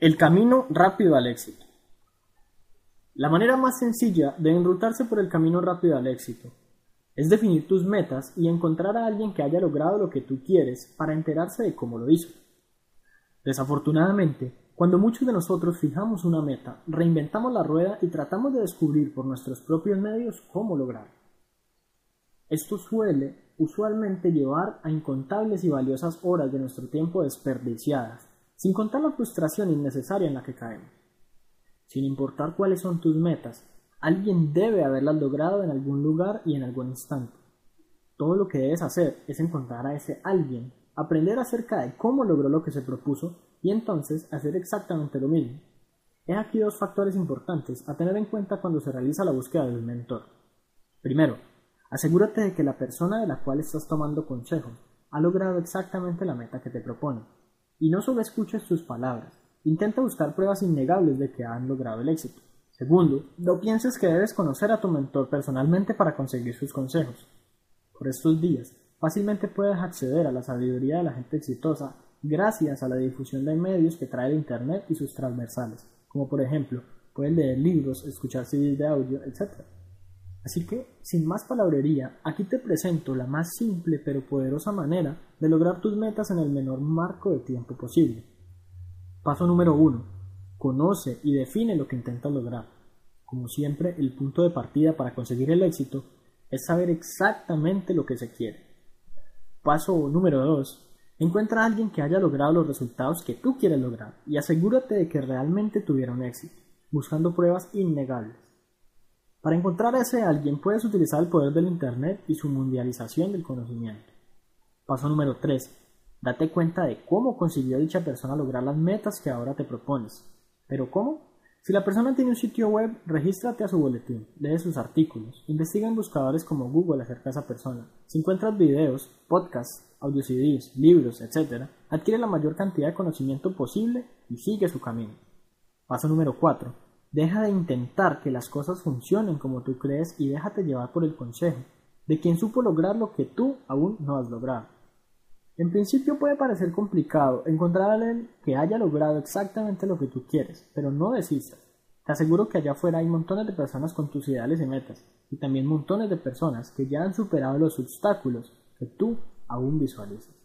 El camino rápido al éxito. La manera más sencilla de enrutarse por el camino rápido al éxito es definir tus metas y encontrar a alguien que haya logrado lo que tú quieres para enterarse de cómo lo hizo. Desafortunadamente, cuando muchos de nosotros fijamos una meta, reinventamos la rueda y tratamos de descubrir por nuestros propios medios cómo lograrlo. Esto suele usualmente llevar a incontables y valiosas horas de nuestro tiempo desperdiciadas sin contar la frustración innecesaria en la que caemos. Sin importar cuáles son tus metas, alguien debe haberlas logrado en algún lugar y en algún instante. Todo lo que debes hacer es encontrar a ese alguien, aprender acerca de cómo logró lo que se propuso y entonces hacer exactamente lo mismo. He aquí dos factores importantes a tener en cuenta cuando se realiza la búsqueda del mentor. Primero, asegúrate de que la persona de la cual estás tomando consejo ha logrado exactamente la meta que te propone y no solo escuches sus palabras, intenta buscar pruebas innegables de que han logrado el éxito. Segundo, no pienses que debes conocer a tu mentor personalmente para conseguir sus consejos. Por estos días, fácilmente puedes acceder a la sabiduría de la gente exitosa gracias a la difusión de medios que trae el Internet y sus transversales, como por ejemplo, puedes leer libros, escuchar CDs de audio, etc. Así que, sin más palabrería, aquí te presento la más simple pero poderosa manera de lograr tus metas en el menor marco de tiempo posible. Paso número 1. Conoce y define lo que intentas lograr. Como siempre, el punto de partida para conseguir el éxito es saber exactamente lo que se quiere. Paso número 2. Encuentra a alguien que haya logrado los resultados que tú quieres lograr y asegúrate de que realmente tuvieron éxito, buscando pruebas innegables. Para encontrar a ese alguien puedes utilizar el poder del Internet y su mundialización del conocimiento. Paso número 3. Date cuenta de cómo consiguió dicha persona lograr las metas que ahora te propones. ¿Pero cómo? Si la persona tiene un sitio web, regístrate a su boletín, lee sus artículos, investiga en buscadores como Google acerca de esa persona. Si encuentras videos, podcasts, audio CDs, libros, etc., adquiere la mayor cantidad de conocimiento posible y sigue su camino. Paso número 4 Deja de intentar que las cosas funcionen como tú crees y déjate llevar por el consejo de quien supo lograr lo que tú aún no has logrado. En principio puede parecer complicado encontrar a alguien que haya logrado exactamente lo que tú quieres, pero no desistas. Te aseguro que allá afuera hay montones de personas con tus ideales y metas, y también montones de personas que ya han superado los obstáculos que tú aún visualizas.